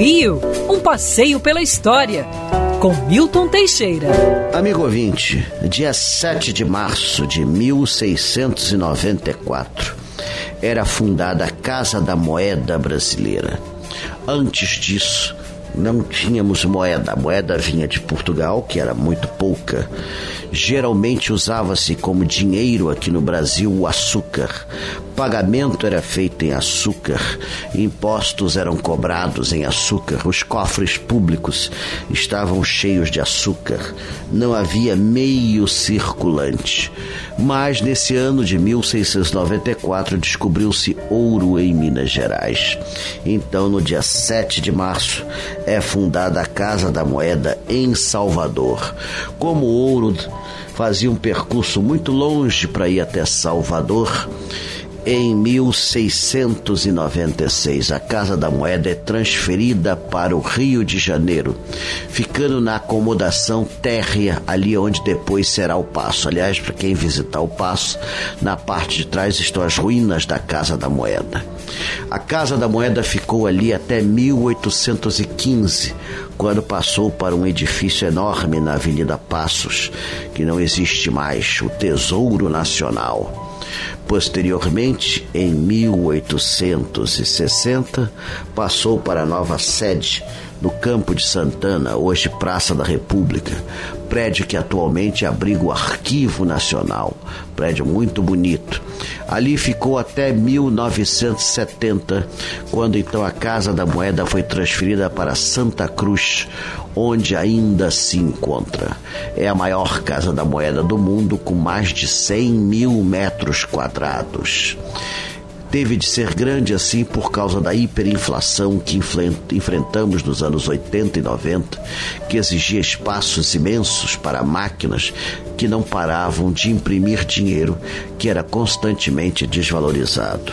Rio, um passeio pela história, com Milton Teixeira. Amigo ouvinte, dia 7 de março de 1694 era fundada a Casa da Moeda Brasileira. Antes disso, não tínhamos moeda. A moeda vinha de Portugal, que era muito pouca. Geralmente usava-se como dinheiro aqui no Brasil o açúcar. Pagamento era feito em açúcar, impostos eram cobrados em açúcar, os cofres públicos estavam cheios de açúcar, não havia meio circulante. Mas nesse ano de 1694 descobriu-se ouro em Minas Gerais. Então, no dia 7 de março, é fundada a Casa da Moeda em Salvador. Como o ouro fazia um percurso muito longe para ir até Salvador, em 1696, a Casa da Moeda é transferida para o Rio de Janeiro, ficando na acomodação térrea, ali onde depois será o Passo. Aliás, para quem visitar o Passo, na parte de trás estão as ruínas da Casa da Moeda. A Casa da Moeda ficou ali até 1815, quando passou para um edifício enorme na Avenida Passos, que não existe mais, o Tesouro Nacional. Posteriormente, em 1860, passou para a nova sede no Campo de Santana, hoje Praça da República, prédio que atualmente abriga o Arquivo Nacional, prédio muito bonito. Ali ficou até 1970, quando então a Casa da Moeda foi transferida para Santa Cruz, onde ainda se encontra. É a maior Casa da Moeda do mundo, com mais de 100 mil metros quadrados teve de ser grande assim por causa da hiperinflação que enfrentamos nos anos 80 e 90, que exigia espaços imensos para máquinas que não paravam de imprimir dinheiro que era constantemente desvalorizado.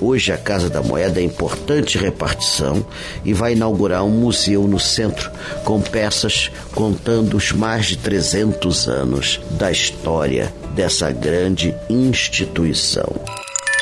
Hoje a Casa da Moeda é importante repartição e vai inaugurar um museu no centro com peças contando os mais de 300 anos da história dessa grande instituição.